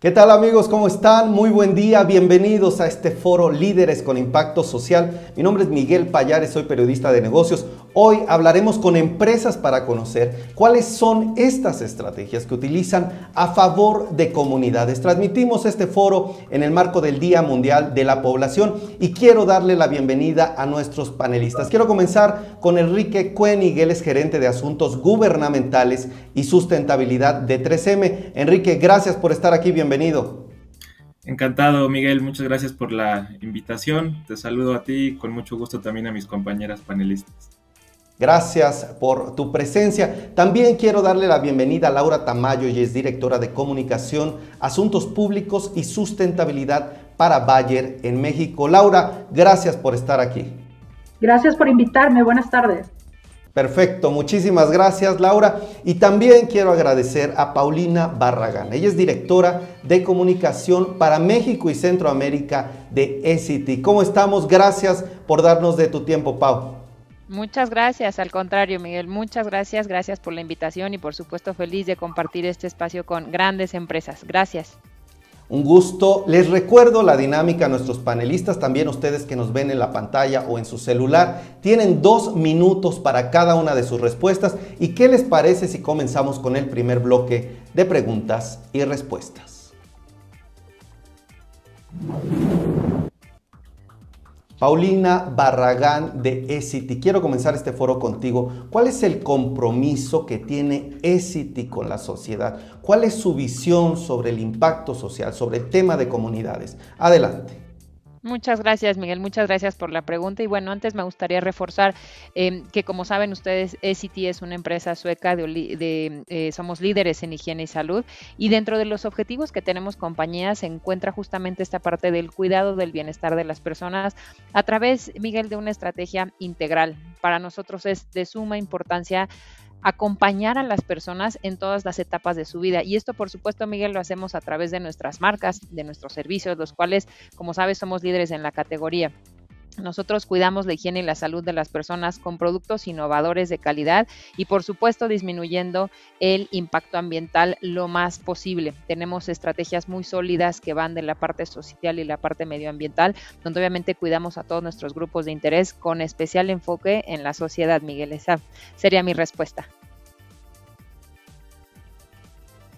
¿Qué tal amigos? ¿Cómo están? Muy buen día, bienvenidos a este foro Líderes con Impacto Social. Mi nombre es Miguel Payares, soy periodista de negocios. Hoy hablaremos con empresas para conocer cuáles son estas estrategias que utilizan a favor de comunidades. Transmitimos este foro en el marco del Día Mundial de la Población y quiero darle la bienvenida a nuestros panelistas. Quiero comenzar con Enrique Cueniguel, es gerente de Asuntos Gubernamentales y Sustentabilidad de 3M. Enrique, gracias por estar aquí. Encantado, Miguel. Muchas gracias por la invitación. Te saludo a ti y con mucho gusto también a mis compañeras panelistas. Gracias por tu presencia. También quiero darle la bienvenida a Laura Tamayo, y es directora de Comunicación, Asuntos Públicos y Sustentabilidad para Bayer en México. Laura, gracias por estar aquí. Gracias por invitarme. Buenas tardes. Perfecto, muchísimas gracias Laura. Y también quiero agradecer a Paulina Barragán. Ella es directora de comunicación para México y Centroamérica de ECITY. ¿Cómo estamos? Gracias por darnos de tu tiempo, Pau. Muchas gracias, al contrario, Miguel, muchas gracias, gracias por la invitación y por supuesto feliz de compartir este espacio con grandes empresas. Gracias. Un gusto. Les recuerdo la dinámica a nuestros panelistas, también ustedes que nos ven en la pantalla o en su celular. Tienen dos minutos para cada una de sus respuestas. ¿Y qué les parece si comenzamos con el primer bloque de preguntas y respuestas? Paulina Barragán de ECITY, quiero comenzar este foro contigo. ¿Cuál es el compromiso que tiene ECITY con la sociedad? ¿Cuál es su visión sobre el impacto social, sobre el tema de comunidades? Adelante. Muchas gracias, Miguel. Muchas gracias por la pregunta. Y bueno, antes me gustaría reforzar em, que, como saben ustedes, ECT es una empresa sueca de, eh, somos líderes en higiene y salud. Y dentro de los objetivos que tenemos compañías se encuentra justamente esta parte del cuidado del bienestar de las personas a través, Miguel, de una estrategia integral. Para nosotros es de suma importancia acompañar a las personas en todas las etapas de su vida. Y esto, por supuesto, Miguel, lo hacemos a través de nuestras marcas, de nuestros servicios, los cuales, como sabes, somos líderes en la categoría. Nosotros cuidamos la higiene y la salud de las personas con productos innovadores de calidad y por supuesto disminuyendo el impacto ambiental lo más posible. Tenemos estrategias muy sólidas que van de la parte social y la parte medioambiental, donde obviamente cuidamos a todos nuestros grupos de interés con especial enfoque en la sociedad, Miguel. Esa sería mi respuesta.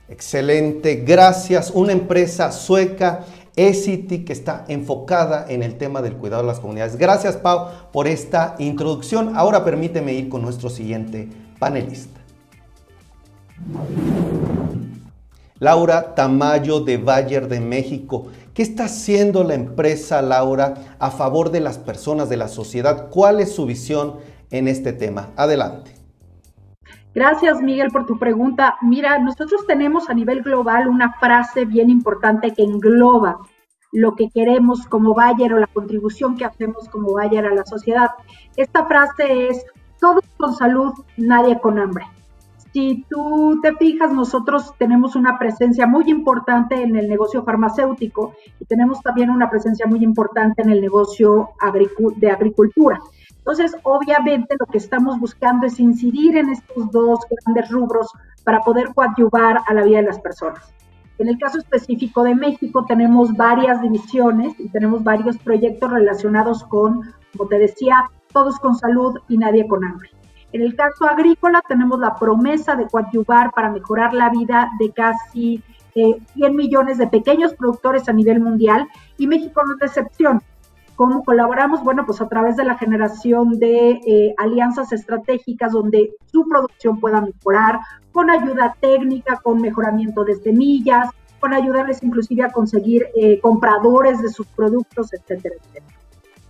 Excelente, gracias. Una empresa sueca ECITY que está enfocada en el tema del cuidado de las comunidades. Gracias Pau por esta introducción. Ahora permíteme ir con nuestro siguiente panelista. Laura Tamayo de Bayer de México. ¿Qué está haciendo la empresa Laura a favor de las personas, de la sociedad? ¿Cuál es su visión en este tema? Adelante. Gracias, Miguel, por tu pregunta. Mira, nosotros tenemos a nivel global una frase bien importante que engloba lo que queremos como Bayer o la contribución que hacemos como Bayer a la sociedad. Esta frase es, todos con salud, nadie con hambre. Si tú te fijas, nosotros tenemos una presencia muy importante en el negocio farmacéutico y tenemos también una presencia muy importante en el negocio de agricultura. Entonces, obviamente lo que estamos buscando es incidir en estos dos grandes rubros para poder coadyuvar a la vida de las personas. En el caso específico de México tenemos varias divisiones y tenemos varios proyectos relacionados con, como te decía, todos con salud y nadie con hambre. En el caso agrícola tenemos la promesa de coadyuvar para mejorar la vida de casi 100 eh, millones de pequeños productores a nivel mundial y México no es excepción. ¿Cómo colaboramos? Bueno, pues a través de la generación de eh, alianzas estratégicas donde su producción pueda mejorar, con ayuda técnica, con mejoramiento de semillas, con ayudarles inclusive a conseguir eh, compradores de sus productos, etcétera, etcétera.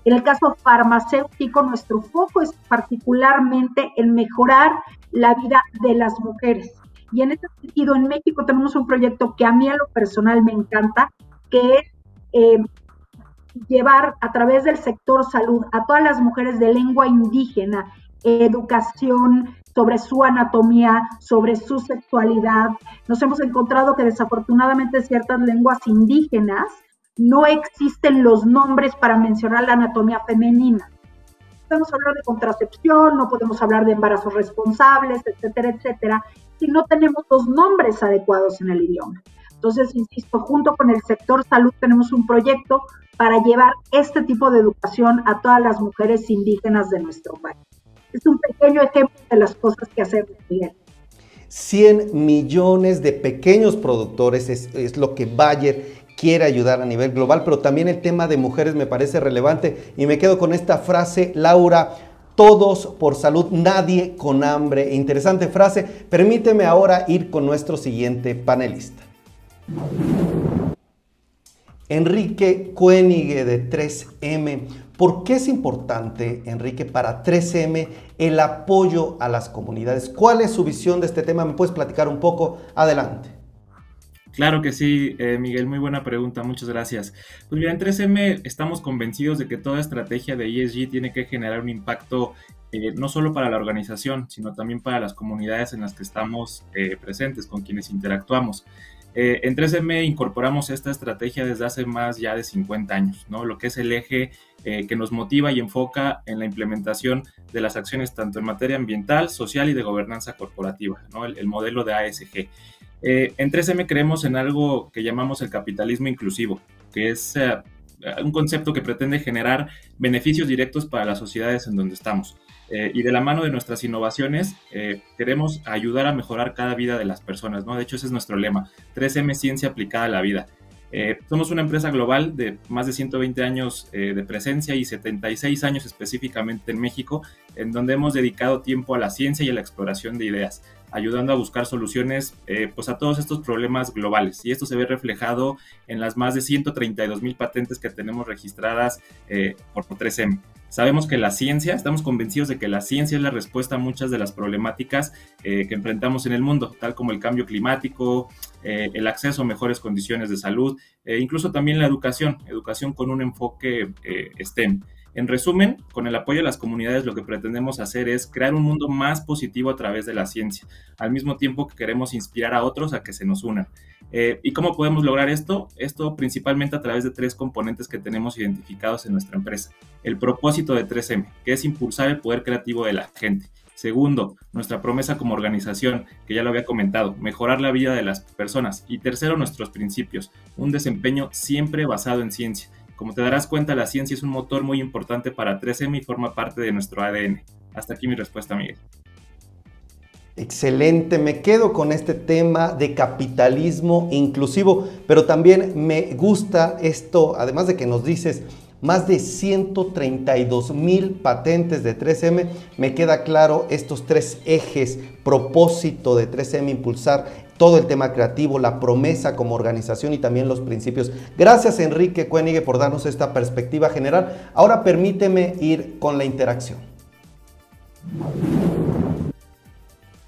En el caso farmacéutico, nuestro foco es particularmente en mejorar la vida de las mujeres. Y en este sentido, en México tenemos un proyecto que a mí a lo personal me encanta, que es eh, llevar a través del sector salud a todas las mujeres de lengua indígena educación sobre su anatomía, sobre su sexualidad. Nos hemos encontrado que desafortunadamente en ciertas lenguas indígenas no existen los nombres para mencionar la anatomía femenina. Podemos hablar de contracepción, no podemos hablar de embarazos responsables, etcétera, etcétera, si no tenemos los nombres adecuados en el idioma. Entonces, insisto, junto con el sector salud tenemos un proyecto para llevar este tipo de educación a todas las mujeres indígenas de nuestro país. Es un pequeño ejemplo de las cosas que hacemos bien. 100 millones de pequeños productores es, es, lo que Bayer quiere ayudar a nivel global, pero también el tema de mujeres me parece relevante y me quedo con esta frase, Laura, todos por salud, nadie con hambre. Interesante frase. Permíteme ahora ir con nuestro siguiente panelista. Enrique Cuénigue de 3M. ¿Por qué es importante, Enrique, para 3M el apoyo a las comunidades? ¿Cuál es su visión de este tema? ¿Me puedes platicar un poco? Adelante. Claro que sí, eh, Miguel, muy buena pregunta, muchas gracias. Pues mira, en 3M estamos convencidos de que toda estrategia de ESG tiene que generar un impacto eh, no solo para la organización, sino también para las comunidades en las que estamos eh, presentes, con quienes interactuamos. Eh, en 3M incorporamos esta estrategia desde hace más ya de 50 años, ¿no? Lo que es el eje eh, que nos motiva y enfoca en la implementación de las acciones tanto en materia ambiental, social y de gobernanza corporativa, ¿no? El, modelo de ASG. Eh, en 3M creemos en algo que llamamos el capitalismo inclusivo, que es un concepto que pretende generar beneficios directos para las sociedades en donde estamos. Eh, y de la mano de nuestras innovaciones eh, queremos ayudar a mejorar cada vida de las personas, ¿no? De hecho, ese es nuestro lema, 3M Ciencia aplicada a la vida. Eh, somos una empresa global de más de 120 años de presencia y 76 años específicamente en México, en donde hemos dedicado tiempo a la ciencia y a la exploración de ideas, ayudando a buscar soluciones pues a todos estos problemas globales. Y esto se ve reflejado en las más de 132 mil patentes que tenemos registradas por 3M. Sabemos que la ciencia, estamos convencidos de que la ciencia es la respuesta a muchas de las problemáticas eh, que enfrentamos en el mundo, tal como el cambio climático, eh, el acceso a mejores condiciones de salud, e incluso también la educación, educación con un enfoque STEM. En resumen, con el apoyo de las comunidades lo que pretendemos hacer es crear un mundo más positivo a través de la ciencia, al mismo tiempo que queremos inspirar a otros a que se nos unan. Eh, ¿Y cómo podemos lograr esto? Esto principalmente a través de tres componentes que tenemos identificados en nuestra empresa. El propósito de 3M, que es impulsar el poder creativo de la gente. Segundo, nuestra promesa como organización, que ya lo había comentado, mejorar la vida de las personas. Y tercero, nuestros principios, un desempeño siempre basado en ciencia como te darás cuenta, la ciencia es un motor muy importante para 3M y forma parte de nuestro ADN. Hasta aquí mi respuesta, Miguel. Excelente, me quedo con este tema de capitalismo inclusivo, pero también me gusta esto, además de que nos dices más de 132 mil patentes de 3M, me queda claro estos tres ejes, propósito de 3M, impulsar todo el tema creativo, la promesa como organización y también los principios. Gracias Enrique Cuenigue por darnos esta perspectiva general. Ahora permíteme ir con la interacción.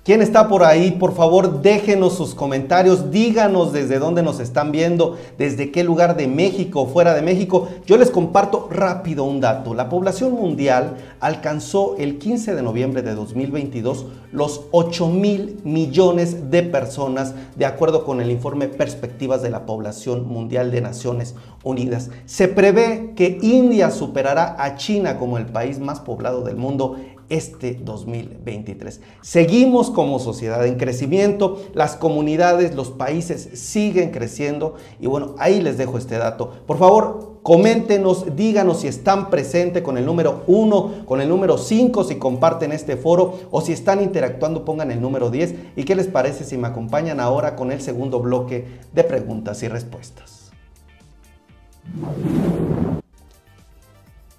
¿Quién está por ahí? Por favor, déjenos sus comentarios, díganos desde dónde nos están viendo, desde qué lugar de México o fuera de México. Yo les comparto rápido un dato. La población mundial alcanzó el 15 de noviembre de 2022 los 8 mil millones de personas, de acuerdo con el informe Perspectivas de la Población Mundial de Naciones Unidas. Se prevé que India superará a China como el país más poblado del mundo este 2023. Seguimos como sociedad en crecimiento, las comunidades, los países siguen creciendo y bueno, ahí les dejo este dato. Por favor, coméntenos, díganos si están presentes con el número 1, con el número 5, si comparten este foro o si están interactuando, pongan el número 10 y qué les parece si me acompañan ahora con el segundo bloque de preguntas y respuestas.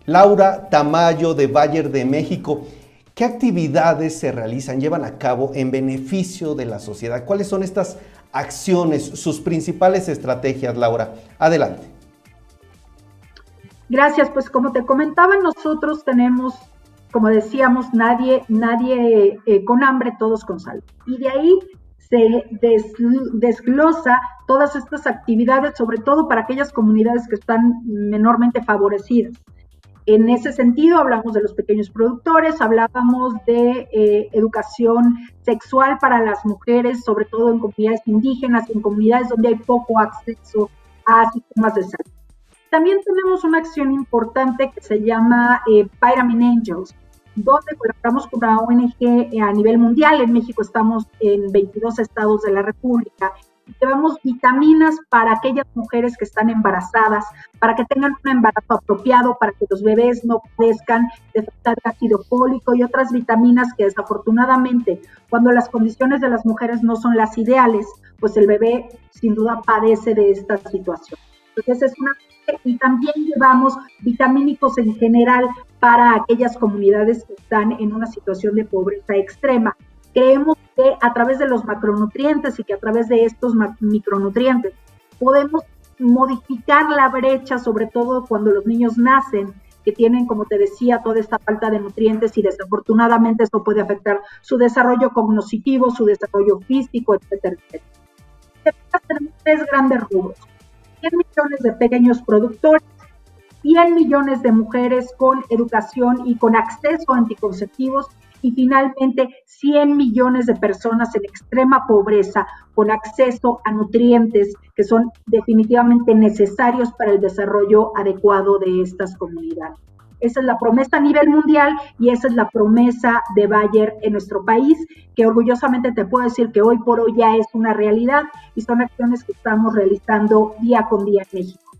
Laura Tamayo de Bayer de México. ¿Qué actividades se realizan, llevan a cabo en beneficio de la sociedad? ¿Cuáles son estas acciones, sus principales estrategias, Laura? Adelante. Gracias, pues como te comentaba, nosotros tenemos, como decíamos, nadie, nadie eh, con hambre, todos con salud. Y de ahí se desglosa todas estas actividades, sobre todo para aquellas comunidades que están menormente favorecidas. En ese sentido, hablamos de los pequeños productores, hablábamos de eh, educación sexual para las mujeres, sobre todo en comunidades indígenas, en comunidades donde hay poco acceso a sistemas de salud. También tenemos una acción importante que se llama eh, Pyramid Angels, donde colaboramos con una ONG a nivel mundial. En México estamos en 22 estados de la República Llevamos vitaminas para aquellas mujeres que están embarazadas, para que tengan un embarazo apropiado, para que los bebés no padezcan de falta de ácido fólico y otras vitaminas que desafortunadamente cuando las condiciones de las mujeres no son las ideales, pues el bebé sin duda padece de esta situación. Entonces es una y también llevamos vitamínicos en general para aquellas comunidades que están en una situación de pobreza extrema. Creemos que a través de los macronutrientes y que a través de estos micronutrientes podemos modificar la brecha, sobre todo cuando los niños nacen, que tienen, como te decía, toda esta falta de nutrientes y desafortunadamente esto puede afectar su desarrollo cognitivo, su desarrollo físico, etcétera, etcétera. Tenemos tres grandes rubros. 100 millones de pequeños productores, 100 millones de mujeres con educación y con acceso a anticonceptivos y finalmente 100 millones de personas en extrema pobreza con acceso a nutrientes que son definitivamente necesarios para el desarrollo adecuado de estas comunidades. Esa es la promesa a nivel mundial y esa es la promesa de Bayer en nuestro país, que orgullosamente te puedo decir que hoy por hoy ya es una realidad y son acciones que estamos realizando día con día en México.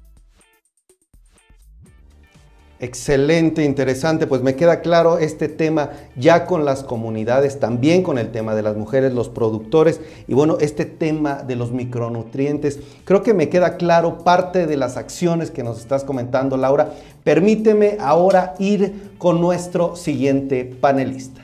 Excelente, interesante, pues me queda claro este tema ya con las comunidades, también con el tema de las mujeres, los productores y bueno, este tema de los micronutrientes. Creo que me queda claro parte de las acciones que nos estás comentando, Laura. Permíteme ahora ir con nuestro siguiente panelista.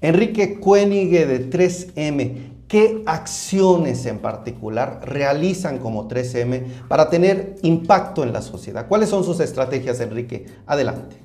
Enrique Cuénigue de 3M. ¿Qué acciones en particular realizan como 3M para tener impacto en la sociedad? ¿Cuáles son sus estrategias, Enrique? Adelante.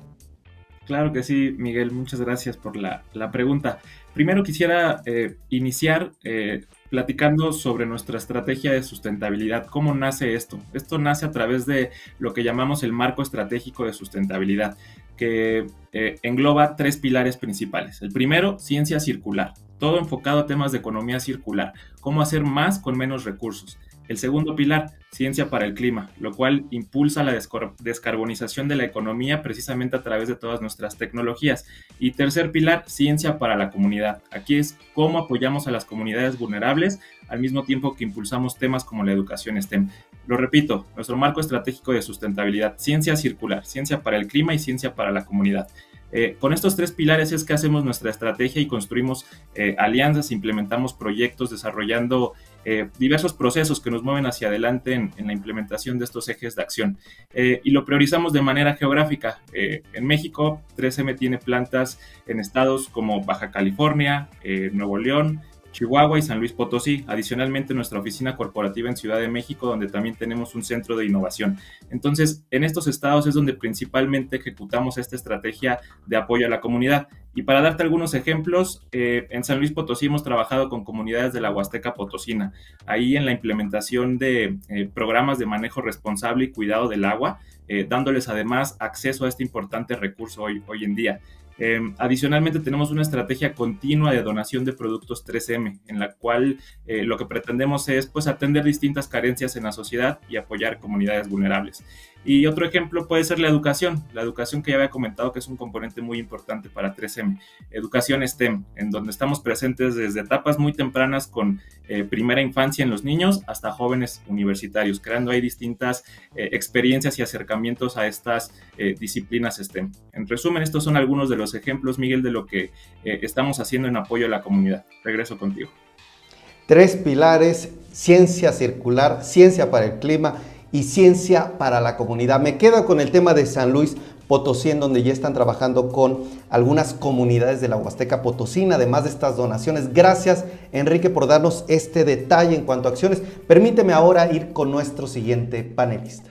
Claro que sí, Miguel, muchas gracias por la, pregunta. Primero quisiera eh, iniciar eh, platicando sobre nuestra estrategia de sustentabilidad. ¿Cómo nace esto? Esto nace a través de lo que llamamos el marco estratégico de sustentabilidad, que eh, engloba tres pilares principales. El primero, ciencia circular todo enfocado a temas de economía circular, cómo hacer más con menos recursos. El segundo pilar, ciencia para el clima, lo cual impulsa la descarbonización de la economía precisamente a través de todas nuestras tecnologías. Y tercer pilar, ciencia para la comunidad. Aquí es cómo apoyamos a las comunidades vulnerables al mismo tiempo que impulsamos temas como la educación STEM. Lo repito, nuestro marco estratégico de sustentabilidad, ciencia circular, ciencia para el clima y ciencia para la comunidad. Eh, con estos tres pilares es que hacemos nuestra estrategia y construimos eh, alianzas, implementamos proyectos, desarrollando eh, diversos procesos que nos mueven hacia adelante en, la implementación de estos ejes de acción. y lo priorizamos de manera geográfica. en México, 3M tiene plantas en estados como Baja California, Nuevo León, Chihuahua y San Luis Potosí. Adicionalmente, nuestra oficina corporativa en Ciudad de México, donde también tenemos un centro de innovación. Entonces, en estos estados es donde principalmente ejecutamos esta estrategia de apoyo a la comunidad. Y para darte algunos ejemplos, eh, en San Luis Potosí hemos trabajado con comunidades de la Huasteca Potosina, ahí en la implementación de eh, programas de manejo responsable y cuidado del agua, eh, dándoles además acceso a este importante recurso hoy, hoy en día. Em, adicionalmente tenemos una estrategia continua de donación de productos 3M, en la cual eh, lo que pretendemos es pues, atender distintas carencias en la sociedad y apoyar comunidades vulnerables. Y otro ejemplo puede ser la educación, la educación que ya había comentado que es un componente muy importante para 3M, educación STEM, en donde estamos presentes desde etapas muy tempranas con eh, primera infancia en los niños hasta jóvenes universitarios, creando ahí distintas eh, experiencias y acercamientos a estas disciplinas STEM. En resumen, estos son algunos de los ejemplos, Miguel, de lo que eh, estamos haciendo en apoyo a la comunidad. Regreso contigo. Tres pilares, ciencia circular, ciencia para el clima y ciencia para la comunidad. Me quedo con el tema de San Luis Potosí, en donde ya están trabajando con algunas comunidades de la Huasteca Potosina, además de estas donaciones. Gracias, Enrique, por darnos este detalle en cuanto a acciones. Permíteme ahora ir con nuestro siguiente panelista.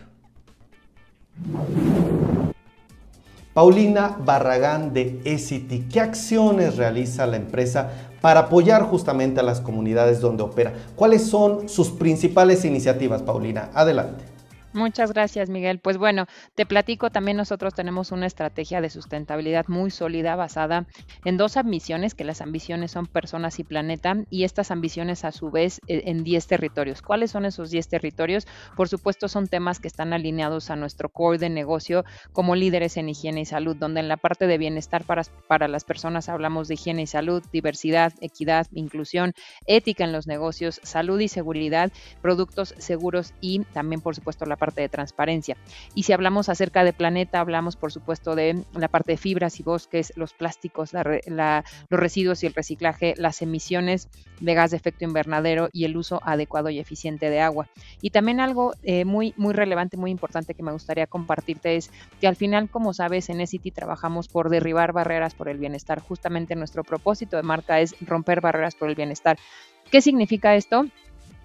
Paulina Barragán de ECITY, ¿qué acciones realiza la empresa para apoyar justamente a las comunidades donde opera? ¿Cuáles son sus principales iniciativas, Paulina? Adelante. Muchas gracias, Miguel. Pues bueno, te platico, también nosotros tenemos una estrategia de sustentabilidad muy sólida basada en dos ambiciones, que las ambiciones son personas y planeta, y estas ambiciones a su vez e, en 10 territorios. ¿Cuáles son esos 10 territorios? Por supuesto, son temas que están alineados a nuestro core de negocio como líderes en higiene y salud, donde en la parte de bienestar para, para las personas hablamos de higiene y salud, diversidad, equidad, inclusión, ética en los negocios, salud y seguridad, productos seguros y también, por supuesto, la parte parte de transparencia. Y si hablamos acerca de planeta, hablamos por supuesto de la parte de fibras y bosques, los plásticos, los residuos y el reciclaje, las emisiones de gas de efecto invernadero y el uso adecuado y eficiente de agua. Y también algo eh, muy, muy relevante, muy importante que me gustaría compartirte es que al final, como sabes, en ECITY trabajamos por derribar barreras por el bienestar. Justamente nuestro propósito de marca es romper barreras por el bienestar. ¿Qué significa esto?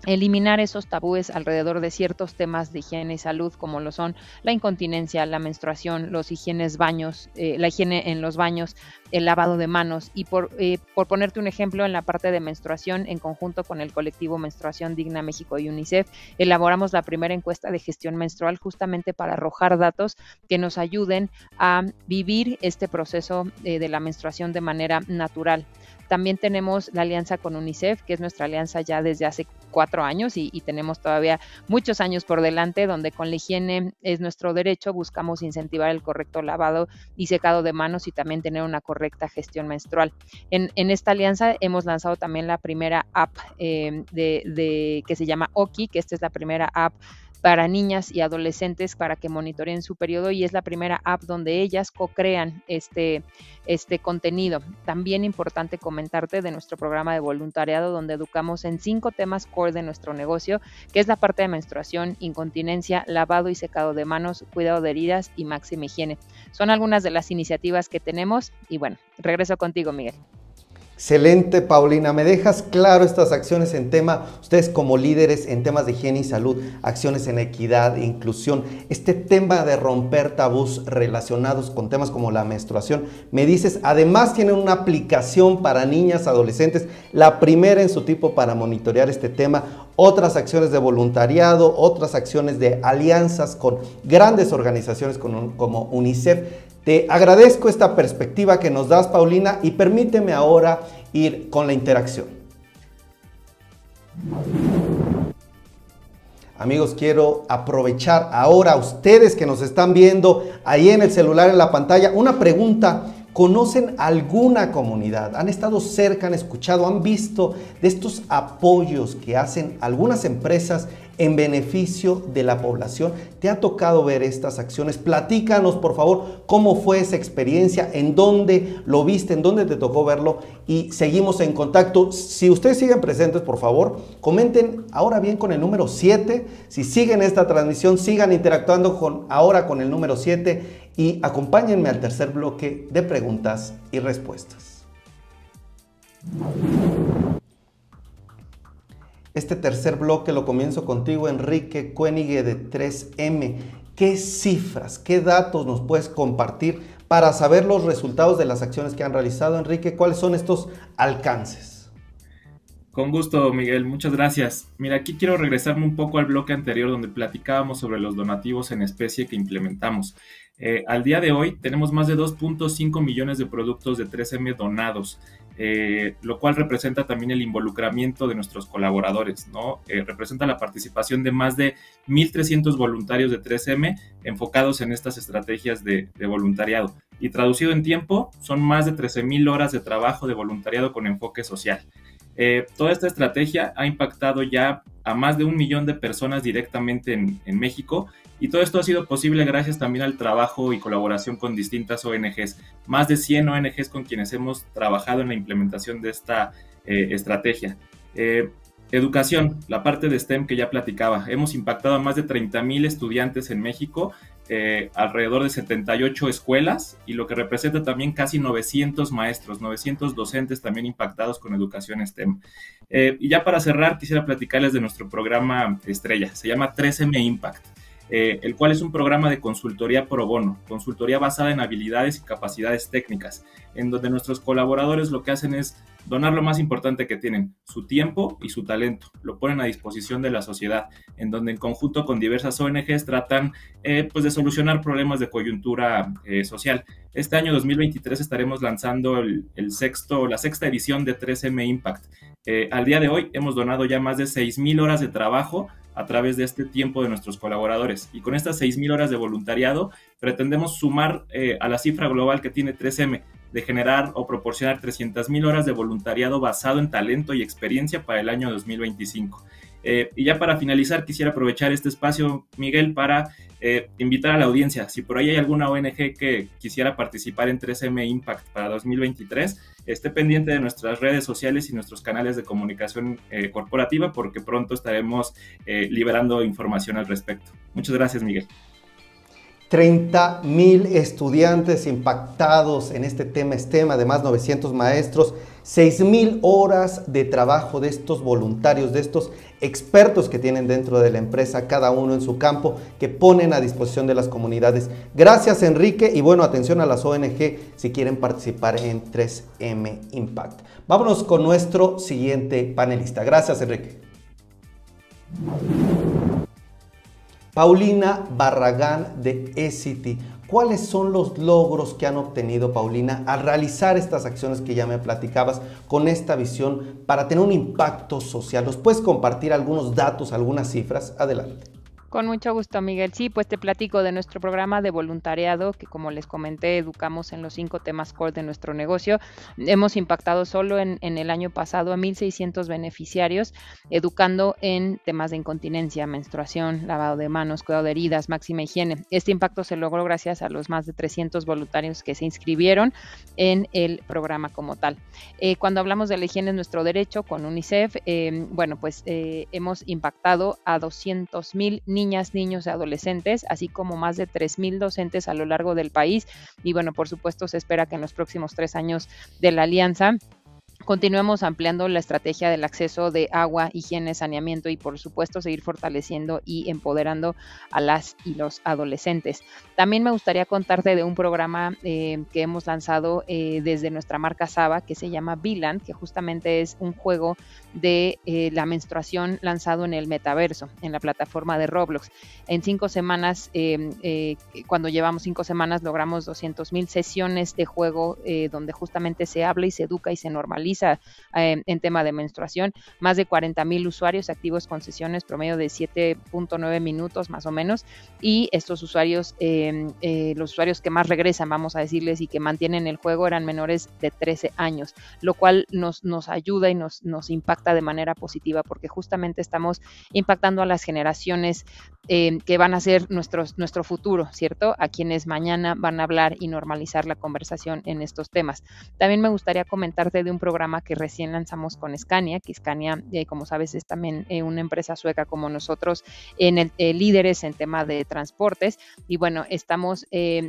Eliminar esos tabúes alrededor de ciertos temas de higiene y salud como lo son la incontinencia, la menstruación, los higienes baños, eh, la higiene en los baños, el lavado de manos y por, eh, por ponerte un ejemplo en la parte de menstruación en conjunto con el colectivo Menstruación Digna México y UNICEF elaboramos la primera encuesta de gestión menstrual justamente para arrojar datos que nos ayuden a vivir este proceso eh, de la menstruación de manera natural. También tenemos la alianza con UNICEF, que es nuestra alianza ya desde hace cuatro años y, tenemos todavía muchos años por delante, donde con la higiene es nuestro derecho, buscamos incentivar el correcto lavado y secado de manos y también tener una correcta gestión menstrual. En, esta alianza hemos lanzado también la primera app eh, que se llama Oki, que esta es la primera app para niñas y adolescentes para que monitoreen su periodo y es la primera app donde ellas co-crean este, este contenido. También importante comentarte de nuestro programa de voluntariado donde educamos en cinco temas core de nuestro negocio, que es la parte de menstruación, incontinencia, lavado y secado de manos, cuidado de heridas y máxima higiene. Son algunas de las iniciativas que tenemos y bueno, regreso contigo, Miguel. Excelente, Paulina. Me dejas claro estas acciones en tema, ustedes como líderes en temas de higiene y salud, acciones en equidad, inclusión, este tema de romper tabús relacionados con temas como la menstruación. Me dices, además tienen una aplicación para niñas, adolescentes, la primera en su tipo para monitorear este tema, otras acciones de voluntariado, otras acciones de alianzas con grandes organizaciones como UNICEF. Te agradezco esta perspectiva que nos das, Paulina, y permíteme ahora ir con la interacción. Amigos, quiero aprovechar ahora a ustedes que nos están viendo ahí en el celular, en la pantalla, una pregunta. ¿Conocen alguna comunidad? ¿Han estado cerca, han escuchado, han visto de estos apoyos que hacen algunas empresas en beneficio de la población. ¿Te ha tocado ver estas acciones? Platícanos, por favor, cómo fue esa experiencia, en dónde lo viste, en dónde te tocó verlo y seguimos en contacto. Si ustedes siguen presentes, por favor, comenten ahora bien con el número 7. Si siguen esta transmisión, sigan interactuando con, ahora con el número 7 y acompáñenme al tercer bloque de preguntas y respuestas. Este tercer bloque lo comienzo contigo, Enrique Cuénigue de 3M. ¿Qué cifras, qué datos nos puedes compartir para saber los resultados de las acciones que han realizado, Enrique? ¿Cuáles son estos alcances? Con gusto, Miguel, muchas gracias. Mira, aquí quiero regresarme un poco al bloque anterior donde platicábamos sobre los donativos en especie que implementamos. Eh, al día de hoy tenemos más de 2.5 millones de productos de 3M donados eh, lo cual representa también el involucramiento de nuestros colaboradores, ¿no? Eh, representa la participación de más de 1.300 voluntarios de 3M enfocados en estas estrategias de, voluntariado. Y traducido en tiempo, son más de 13.000 horas de trabajo de voluntariado con enfoque social. Eh, toda esta estrategia ha impactado ya a más de un millón de personas directamente en, México y todo esto ha sido posible gracias también al trabajo y colaboración con distintas ONGs, más de 100 ONGs con quienes hemos trabajado en la implementación de esta eh, estrategia. Eh, educación, la parte de STEM que ya platicaba. Hemos impactado a más de 30 mil estudiantes en México, eh, alrededor de 78 escuelas y lo que representa también casi 900 maestros, 900 docentes también impactados con educación STEM. y ya para cerrar, quisiera platicarles de nuestro programa estrella. Se llama 3M Impact. Eh, el cual es un programa de consultoría pro bono, consultoría basada en habilidades y capacidades técnicas, en donde nuestros colaboradores lo que hacen es donar lo más importante que tienen, su tiempo y su talento. Lo ponen a disposición de la sociedad, en donde en conjunto con diversas ONGs tratan eh, pues de solucionar problemas de coyuntura eh, social. Este año 2023 estaremos lanzando el, sexto, la sexta edición de 3M Impact. Al día de hoy hemos donado ya más de 6.000 horas de trabajo a través de este tiempo de nuestros colaboradores. Y con estas 6.000 horas de voluntariado pretendemos sumar a la cifra global que tiene 3M, de generar o proporcionar 300.000 horas de voluntariado basado en talento y experiencia para el año 2025. Eh, y ya para finalizar, quisiera aprovechar este espacio, Miguel, para eh, invitar a la audiencia. Si por ahí hay alguna ONG que quisiera participar en 3M Impact para 2023, esté pendiente de nuestras redes sociales y nuestros canales de comunicación eh, corporativa porque pronto estaremos liberando información al respecto. Muchas gracias, Miguel. 30 mil estudiantes impactados en este tema STEM, además 900 maestros, 6 mil horas de trabajo de estos voluntarios, de estos expertos que tienen dentro de la empresa, cada uno en su campo, que ponen a disposición de las comunidades. Gracias Enrique y bueno, atención a las ONG si quieren participar en 3M Impact. Vámonos con nuestro siguiente panelista. Gracias Enrique. Paulina Barragán de eCity. ¿Cuáles son los logros que han obtenido, Paulina, al realizar estas acciones que ya me platicabas con esta visión para tener un impacto social? ¿Nos puedes compartir algunos datos, algunas cifras? Adelante. Con mucho gusto, Miguel. Sí, pues te platico de nuestro programa de voluntariado, que como les comenté, educamos en los cinco temas core de nuestro negocio. Hemos impactado solo en, el año pasado a 1.600 beneficiarios, educando en temas de incontinencia, menstruación, lavado de manos, cuidado de heridas, máxima higiene. Este impacto se logró gracias a los más de 300 voluntarios que se inscribieron en el programa como tal. Eh, cuando hablamos de la higiene es nuestro derecho con UNICEF, eh, bueno, pues eh, hemos impactado a 200.000 niños niñas, niños y adolescentes, así como más de 3.000 docentes a lo largo del país. Y bueno, por supuesto, se espera que en los próximos tres años de la alianza Continuemos ampliando la estrategia del acceso de agua, higiene, saneamiento y por supuesto seguir fortaleciendo y empoderando a las y los adolescentes. También me gustaría contarte de un programa eh, que hemos lanzado eh, desde nuestra marca Saba que se llama Viland, que justamente es un juego de eh, la menstruación lanzado en el metaverso, en la plataforma de Roblox. En cinco semanas, cuando llevamos cinco semanas, logramos 200 mil sesiones de juego donde justamente se habla y se educa y se normaliza em, en tema de menstruación. Más de 40 mil usuarios activos con sesiones promedio de 7.9 minutos más o menos. Y estos usuarios, em, los usuarios que más regresan, vamos a decirles, y que mantienen el juego eran menores de 13 años, lo cual nos, nos ayuda y nos, nos impacta de manera positiva porque justamente estamos impactando a las generaciones eh, que van a ser nuestros, nuestro futuro, ¿cierto? A quienes mañana van a hablar y normalizar la conversación en estos temas. También me gustaría comentarte de un programa que recién lanzamos con Scania, que Scania, eh, como sabes, es también eh, una empresa sueca como nosotros, en el, líderes en tema de transportes. Y bueno, estamos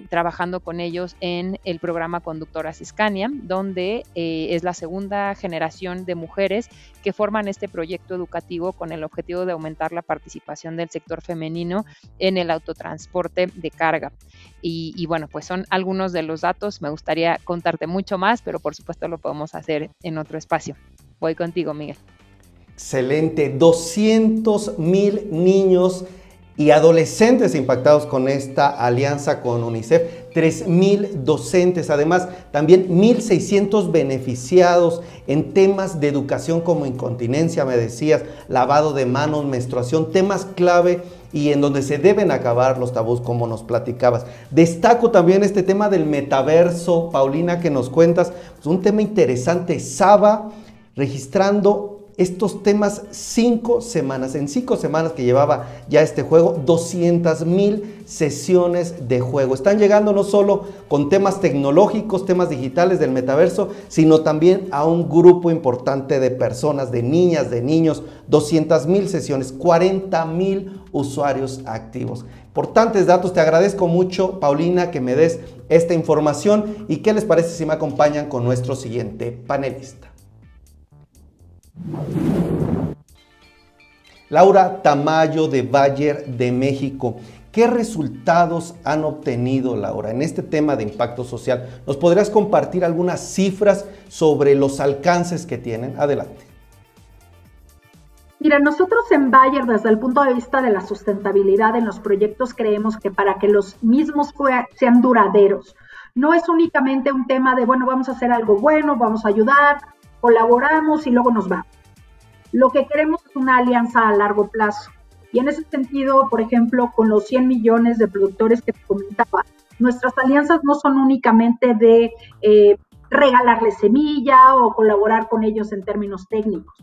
trabajando con ellos en el programa Conductoras Scania, donde es la segunda generación de mujeres que forman este proyecto educativo con el objetivo de aumentar la participación del sector femenino en el autotransporte de carga. Y, bueno, pues son algunos de los datos. Me gustaría contarte mucho más, pero por supuesto lo podemos hacer en otro espacio. Voy contigo, Miguel. Excelente. 200 mil niños y adolescentes impactados con esta alianza con UNICEF. 3.000 docentes, además también 1.600 beneficiados en temas de educación como incontinencia, me decías, lavado de manos, menstruación, temas clave y en donde se deben acabar los tabús como nos platicabas. Destaco también este tema del metaverso, Paulina, que nos cuentas, pues un tema interesante, Saba registrando estos temas cinco semanas. En cinco semanas que llevaba ya este juego, 200 mil sesiones de juego. Están llegando no solo con temas tecnológicos, temas digitales del metaverso, sino también a un grupo importante de personas, de niñas, de niños. 200 mil sesiones, 40 mil usuarios activos. Importantes datos, te agradezco mucho, Paulina, que me des esta información. ¿Y qué les parece si me acompañan con nuestro siguiente panelista? Laura Tamayo de Bayer de México. ¿Qué resultados han obtenido, Laura, en este tema de impacto social? ¿Nos podrías compartir algunas cifras sobre los alcances que tienen? Adelante. Mira, nosotros en Bayer, desde el punto de vista de la sustentabilidad en los proyectos, creemos que para que los mismos sean duraderos, no es únicamente un tema de, bueno, vamos a hacer algo bueno, vamos a ayudar, colaboramos y luego nos vamos. Lo que queremos es una alianza a largo plazo. Y en ese sentido, por ejemplo, con los 100 millones de productores que te comentaba, nuestras alianzas no son únicamente de eh, regalarles semilla o colaborar con ellos en términos técnicos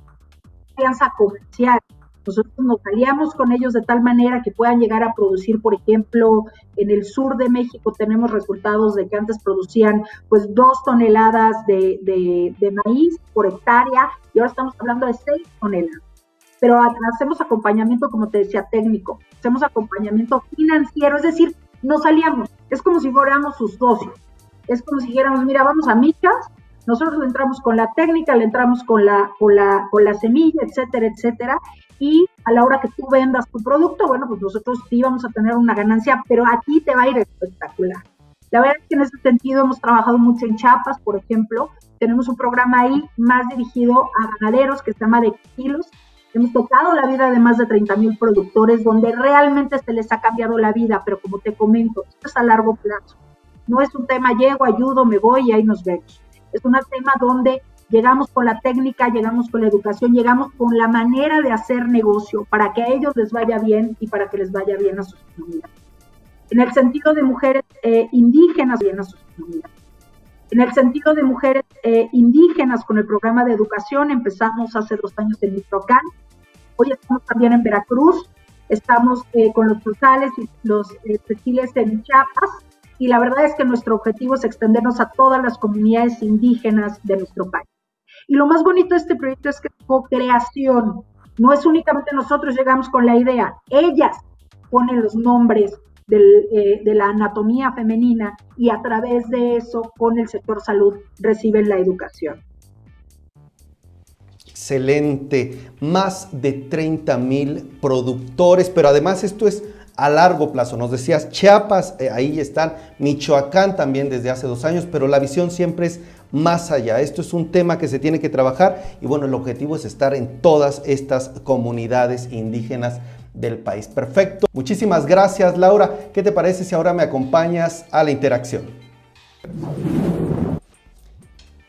alianza comercial. Nosotros nos aliamos con ellos de tal manera que puedan llegar a producir, por ejemplo, en el sur de México tenemos resultados de que antes producían pues dos toneladas de, de maíz por hectárea y ahora estamos hablando de seis toneladas. Pero hacemos acompañamiento, como te decía, técnico, hacemos acompañamiento financiero, es decir, nos aliamos, es como si fuéramos sus socios, es como si dijéramos, mira, vamos a Michas, nosotros le entramos con la técnica, le entramos con la, semilla, etcétera, etcétera. Y a la hora que tú vendas tu producto, bueno, pues nosotros sí vamos a tener una ganancia, pero aquí te va a ir espectacular. La verdad es que en ese sentido hemos trabajado mucho en Chiapas, por ejemplo. Tenemos un programa ahí más dirigido a ganaderos que se llama de kilos. Hemos tocado la vida de más de 30 mil productores donde realmente se les ha cambiado la vida, pero como te comento, esto es a largo plazo. No es un tema, llego, ayudo, me voy y ahí nos vemos. Es un tema donde llegamos con la técnica, llegamos con la educación, llegamos con la manera de hacer negocio para que a ellos les vaya bien y para que les vaya bien a sus comunidades. En el sentido de mujeres eh, indígenas, bien a sus comunidades. En el sentido de mujeres eh, indígenas, con el programa de educación, empezamos hace dos años en Michoacán. Hoy estamos también en Veracruz. Estamos eh, con los frutales y los textiles en Chiapas y la verdad es que nuestro objetivo es extendernos a todas las comunidades indígenas de nuestro país. Y lo más bonito de este proyecto es que es co-creación. No es únicamente nosotros llegamos con la idea, ellas ponen los nombres eh, de la anatomía femenina y a través de eso con el sector salud reciben la educación. Excelente, más de 30 mil productores, pero además esto es a largo plazo. Nos decías, Chiapas, eh, ahí están, Michoacán también desde hace dos años, pero la visión siempre es más allá. Esto es un tema que se tiene que trabajar y bueno, el objetivo es estar en todas estas comunidades indígenas del país. Perfecto. Muchísimas gracias, Laura. ¿Qué te parece si ahora me acompañas a la interacción?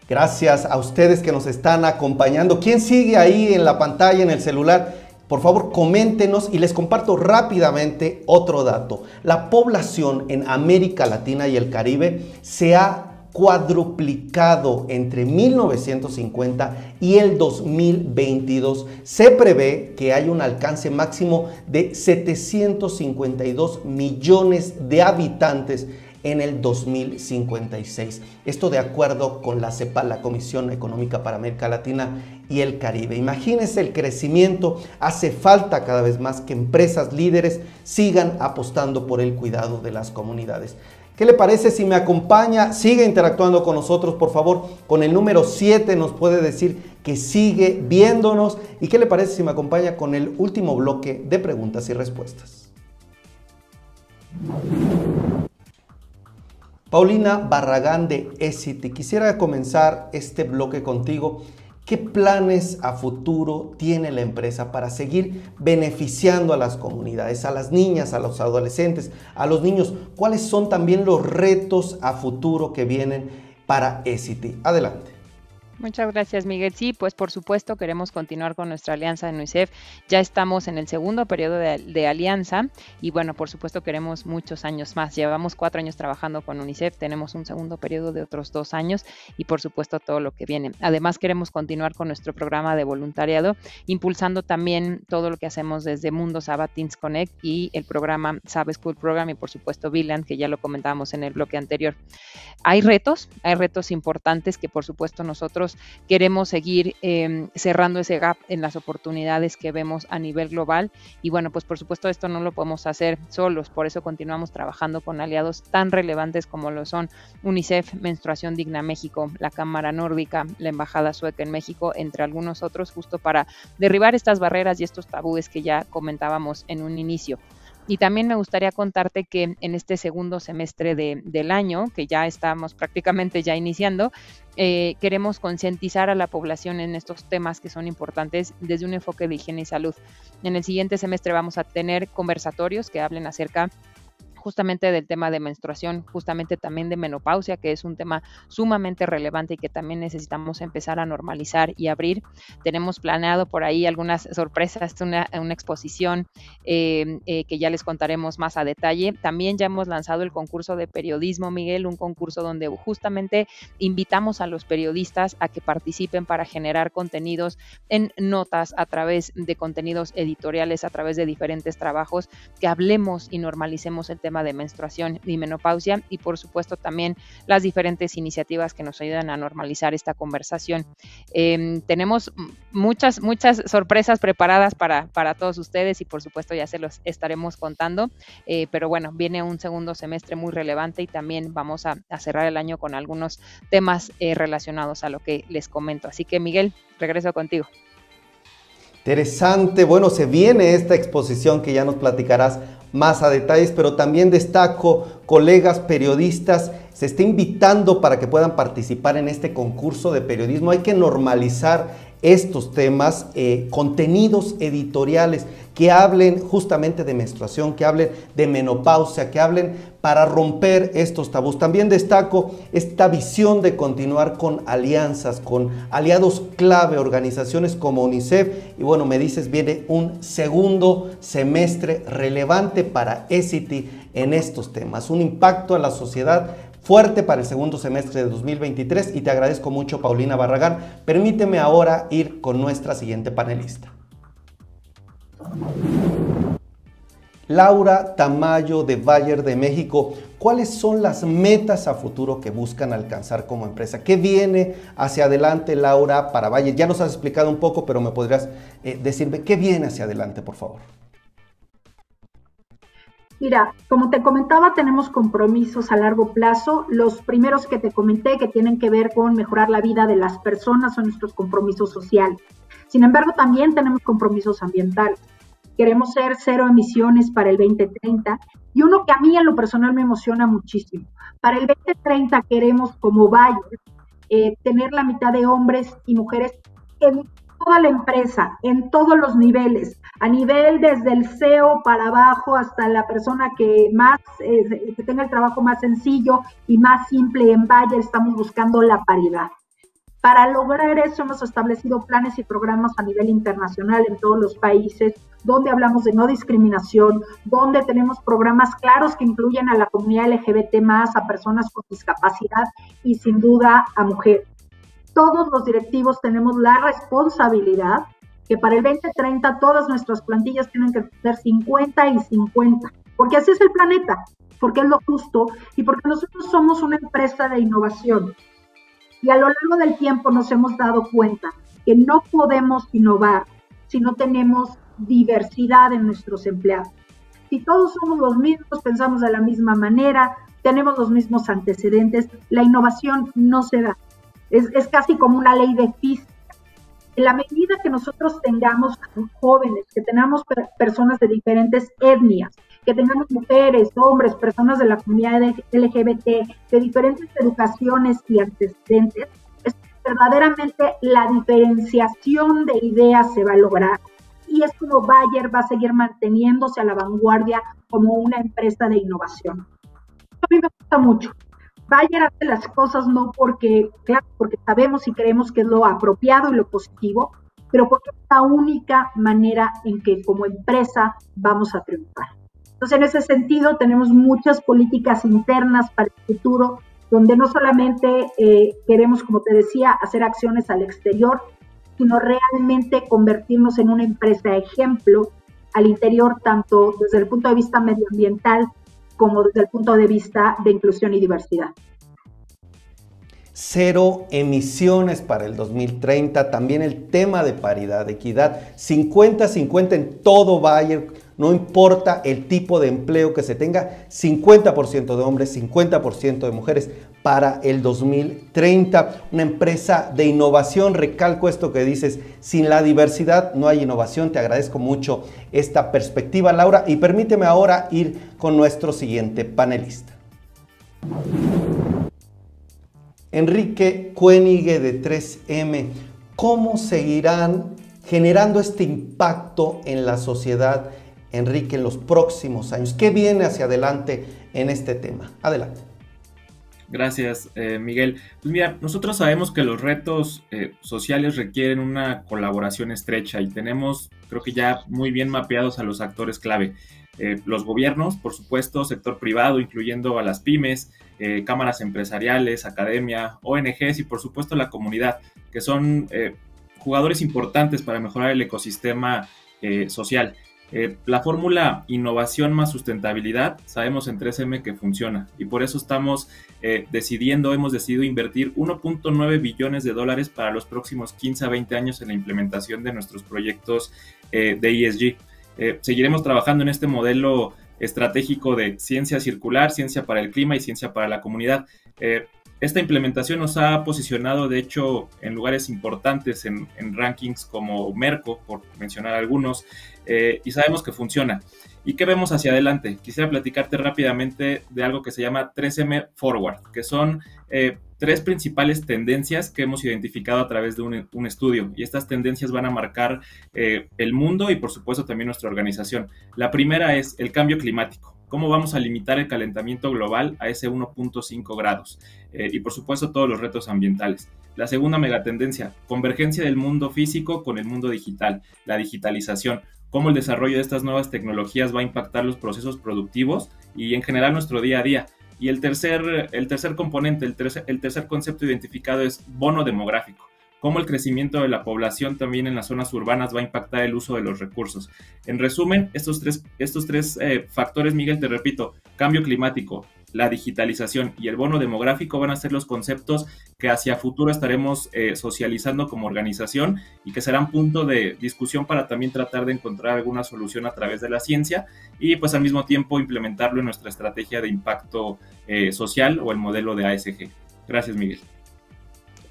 Gracias a ustedes que nos están acompañando. ¿Quién sigue ahí en la pantalla, en el celular? Por favor, coméntenos y les comparto rápidamente otro dato. La población en América Latina y el Caribe se ha cuadruplicado entre 1950 y el 2022. Se prevé que hay un alcance máximo de 752 millones de habitantes en el 2056. Esto de acuerdo con la CEPAL, la Comisión Económica para América Latina y el Caribe. Imagínense el crecimiento. Hace falta cada vez más que empresas líderes sigan apostando por el cuidado de las comunidades. ¿Qué le parece si me acompaña? Sigue interactuando con nosotros, por favor. Con el número 7 nos puede decir que sigue viéndonos. ¿Y qué le parece si me acompaña con el último bloque de preguntas y respuestas? Paulina Barragán de ESITI, quisiera comenzar este bloque contigo. ¿Qué planes a futuro tiene la empresa para seguir beneficiando a las comunidades, a las niñas, a los adolescentes, a los niños? ¿Cuáles son también los retos a futuro que vienen para ESITI? Adelante. Muchas gracias, Miguel. Sí, pues por supuesto queremos continuar con nuestra alianza en UNICEF. Ya estamos en el segundo periodo de, alianza y bueno, por supuesto queremos muchos años más. Llevamos cuatro años trabajando con UNICEF, tenemos un segundo periodo de otros dos años y por supuesto todo lo que viene. Además queremos continuar con nuestro programa de voluntariado, impulsando también todo lo que hacemos desde Mundo Sabatins Connect y el programa Sab School Program y por supuesto Viland, que ya lo comentábamos en el bloque anterior. Hay retos, hay retos importantes que por supuesto nosotros queremos seguir em, cerrando ese gap en las oportunidades que vemos a nivel global. Y bueno, pues por supuesto esto no lo podemos hacer solos, por eso continuamos trabajando con aliados tan relevantes como lo son UNICEF, Menstruación Digna México, la Cámara Nórdica, la Embajada Sueca en México, entre algunos otros, justo para derribar estas barreras y estos tabúes que ya comentábamos en un inicio. Y también me gustaría contarte que en este segundo semestre del año, que ya estamos prácticamente ya iniciando, eh, queremos concientizar a la población en estos temas que son importantes desde un enfoque de higiene y salud. En el siguiente semestre vamos a tener conversatorios que hablen acerca justamente del tema de menstruación, justamente también de menopausia, que es un tema sumamente relevante y que también necesitamos empezar a normalizar y abrir. Tenemos planeado por ahí algunas sorpresas, una, una exposición eh, eh, que ya les contaremos más a detalle. También ya hemos lanzado el concurso de periodismo, Miguel, un concurso donde justamente invitamos a los periodistas a que participen para generar contenidos en notas a través de contenidos editoriales, a través de diferentes trabajos, que hablemos y normalicemos el tema de menstruación y menopausia y por supuesto también las diferentes iniciativas que nos ayudan a normalizar esta conversación. Em, tenemos muchas, muchas sorpresas preparadas para, para todos ustedes y por supuesto ya se los estaremos contando, eh, pero bueno, viene un segundo semestre muy relevante y también vamos a, cerrar el año con algunos temas eh, relacionados a lo que les comento. Así que Miguel, regreso contigo. Interesante, bueno, se viene esta exposición que ya nos platicarás más a detalles, pero también destaco colegas periodistas, se está invitando para que puedan participar en este concurso de periodismo. Hay que normalizar estos temas, eh, contenidos editoriales que hablen justamente de menstruación, que hablen de menopausia, que hablen para romper estos tabús. También destaco esta visión de continuar con alianzas, con aliados clave, organizaciones como UNICEF. Y bueno, me dices, viene un segundo semestre relevante para ECITY en estos temas. Un impacto a la sociedad fuerte para el segundo semestre de 2023 y te agradezco mucho Paulina Barragán. Permíteme ahora ir con nuestra siguiente panelista. Laura Tamayo de Bayer de México, ¿cuáles son las metas a futuro que buscan alcanzar como empresa? ¿Qué viene hacia adelante, Laura, para Bayer? Ya nos has explicado un poco, pero me podrías eh, decirme qué viene hacia adelante, por favor. Mira, como te comentaba, tenemos compromisos a largo plazo. Los primeros que te comenté que tienen que ver con mejorar la vida de las personas son nuestros compromisos sociales. Sin embargo, también tenemos compromisos ambientales. Queremos ser cero emisiones para el 2030 y uno que a mí en lo personal me emociona muchísimo. Para el 2030 queremos como Bayer eh, tener la mitad de hombres y mujeres en toda la empresa, en todos los niveles, a nivel desde el CEO para abajo hasta la persona que más, eh, que tenga el trabajo más sencillo y más simple en Bayer, estamos buscando la paridad. Para lograr eso hemos establecido planes y programas a nivel internacional en todos los países donde hablamos de no discriminación, donde tenemos programas claros que incluyen a la comunidad LGBT más, a personas con discapacidad y sin duda a mujeres todos los directivos tenemos la responsabilidad que para el 2030 todas nuestras plantillas tienen que ser 50 y 50, porque así es el planeta, porque es lo justo y porque nosotros somos una empresa de innovación. Y a lo largo del tiempo nos hemos dado cuenta que no podemos innovar si no tenemos diversidad en nuestros empleados. Si todos somos los mismos, pensamos de la misma manera, tenemos los mismos antecedentes, la innovación no se da. Es, casi como una ley de física. En la medida que nosotros tengamos jóvenes, que tengamos personas de diferentes etnias, que tengamos mujeres, hombres, personas de la comunidad LGBT, de diferentes educaciones y antecedentes, es verdaderamente la diferenciación de ideas se va a lograr. Y es como Bayer va a seguir manteniéndose a la vanguardia como una empresa de innovación. A mí me gusta mucho. Bayer hace las cosas no porque, claro, porque sabemos y creemos que es lo apropiado y lo positivo, pero porque es la única manera en que como empresa vamos a triunfar. Entonces, en ese sentido, tenemos muchas políticas internas para el futuro, donde no solamente eh, queremos, como te decía, hacer acciones al exterior, sino realmente convertirnos en una empresa ejemplo al interior, tanto desde el punto de vista medioambiental como desde el punto de vista de inclusión y diversidad. Cero emisiones para el 2030, también el tema de paridad, equidad, 50-50 en todo Bayer, no importa el tipo de empleo que se tenga, 50% de hombres, 50% de mujeres para el 2030. Una empresa de innovación, recalco esto que dices, sin la diversidad no hay innovación. Te agradezco mucho esta perspectiva, Laura, y permíteme ahora ir con nuestro siguiente panelista. Enrique Cuenigue de 3M, ¿cómo seguirán generando este impacto en la sociedad, Enrique, en los próximos años? ¿Qué viene hacia adelante en este tema? Adelante. Gracias, eh, Miguel. Pues mira, nosotros sabemos que los retos eh, sociales requieren una colaboración estrecha y tenemos, creo que ya muy bien mapeados a los actores clave. Eh, los gobiernos, por supuesto, sector privado, incluyendo a las pymes, cámaras empresariales, academia, ONGs y por supuesto la comunidad, que son jugadores importantes para mejorar el ecosistema social. Eh, la fórmula innovación más sustentabilidad, sabemos en 3M que funciona y por eso estamos eh, decidiendo, hemos decidido invertir 1.9 billones de dólares para los próximos 15 a 20 años en la implementación de nuestros proyectos eh, de ESG. seguiremos trabajando en este modelo estratégico de ciencia circular, ciencia para el clima y ciencia para la comunidad. Esta implementación nos ha posicionado, de hecho, en lugares importantes en, rankings como Merco, por mencionar algunos, eh, y sabemos que funciona. ¿Y qué vemos hacia adelante? Quisiera platicarte rápidamente de algo que se llama 3M Forward, que son eh, tres principales tendencias que hemos identificado a través de un, estudio. Y estas tendencias van a marcar eh, el mundo y, por supuesto, también nuestra organización. La primera es el cambio climático cómo vamos a limitar el calentamiento global a ese 1.5 grados eh, y por supuesto todos los retos ambientales. La segunda megatendencia, convergencia del mundo físico con el mundo digital, la digitalización, cómo el desarrollo de estas nuevas tecnologías va a impactar los procesos productivos y en general nuestro día a día. Y el tercer, el tercer componente, el el tercer concepto identificado es bono demográfico cómo el crecimiento de la población también en las zonas urbanas va a impactar el uso de los recursos. En resumen, estos tres, estos tres eh, factores, Miguel, te repito, cambio climático, la digitalización y el bono demográfico van a ser los conceptos que hacia futuro estaremos eh, socializando como organización y que serán punto de discusión para también tratar de encontrar alguna solución a través de la ciencia y pues al mismo tiempo implementarlo en nuestra estrategia de impacto eh, social o el modelo de ASG. Gracias, Miguel.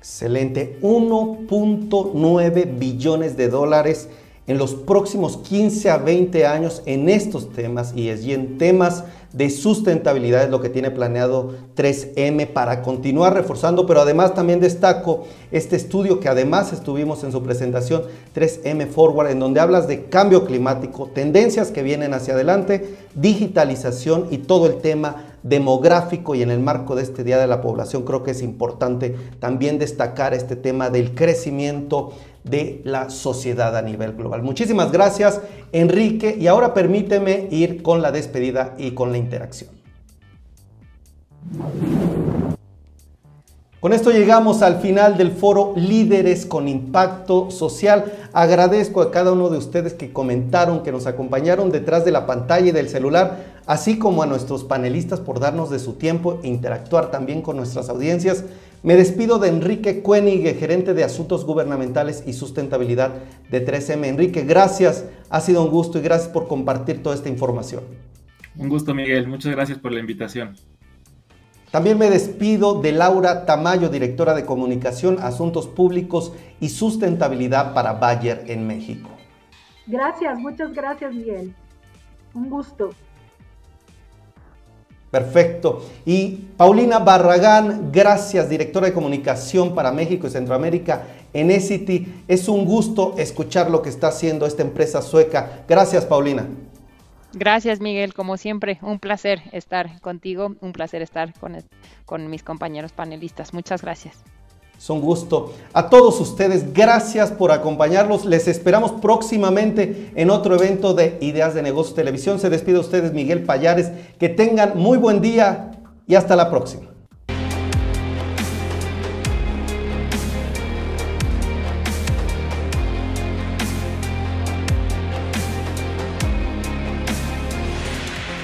Excelente. 1.9 billones de dólares en los próximos 15 a 20 años en estos temas y es y en temas de sustentabilidad es lo que tiene planeado 3M para continuar reforzando, pero además también destaco este estudio que además estuvimos en su presentación 3M Forward, en donde hablas de cambio climático, tendencias que vienen hacia adelante, digitalización y todo el tema demográfico y en el marco de este Día de la Población creo que es importante también destacar este tema del crecimiento de la sociedad a nivel global. Muchísimas gracias Enrique y ahora permíteme ir con la despedida y con la interacción. Con esto llegamos al final del foro Líderes con Impacto Social. Agradezco a cada uno de ustedes que comentaron, que nos acompañaron detrás de la pantalla y del celular, así como a nuestros panelistas por darnos de su tiempo e interactuar también con nuestras audiencias. Me despido de Enrique Cuenigue, gerente de Asuntos Gubernamentales y Sustentabilidad de 3M. Enrique, gracias. Ha sido un gusto y gracias por compartir toda esta información. Un gusto, Miguel. Muchas gracias por la invitación. También me despido de Laura Tamayo, directora de Comunicación, Asuntos Públicos y Sustentabilidad para Bayer en México. Gracias, muchas gracias Miguel. Un gusto. Perfecto. Y Paulina Barragán, gracias, directora de comunicación para México y Centroamérica en ECITY. Es un gusto escuchar lo que está haciendo esta empresa sueca. Gracias, Paulina. Gracias, Miguel. Como siempre, un placer estar contigo, un placer estar con, con mis compañeros panelistas. Muchas gracias. Es un gusto. A todos ustedes, gracias por acompañarlos. Les esperamos próximamente en otro evento de Ideas de Negocios Televisión. Se despide a ustedes Miguel Payares. Que tengan muy buen día y hasta la próxima.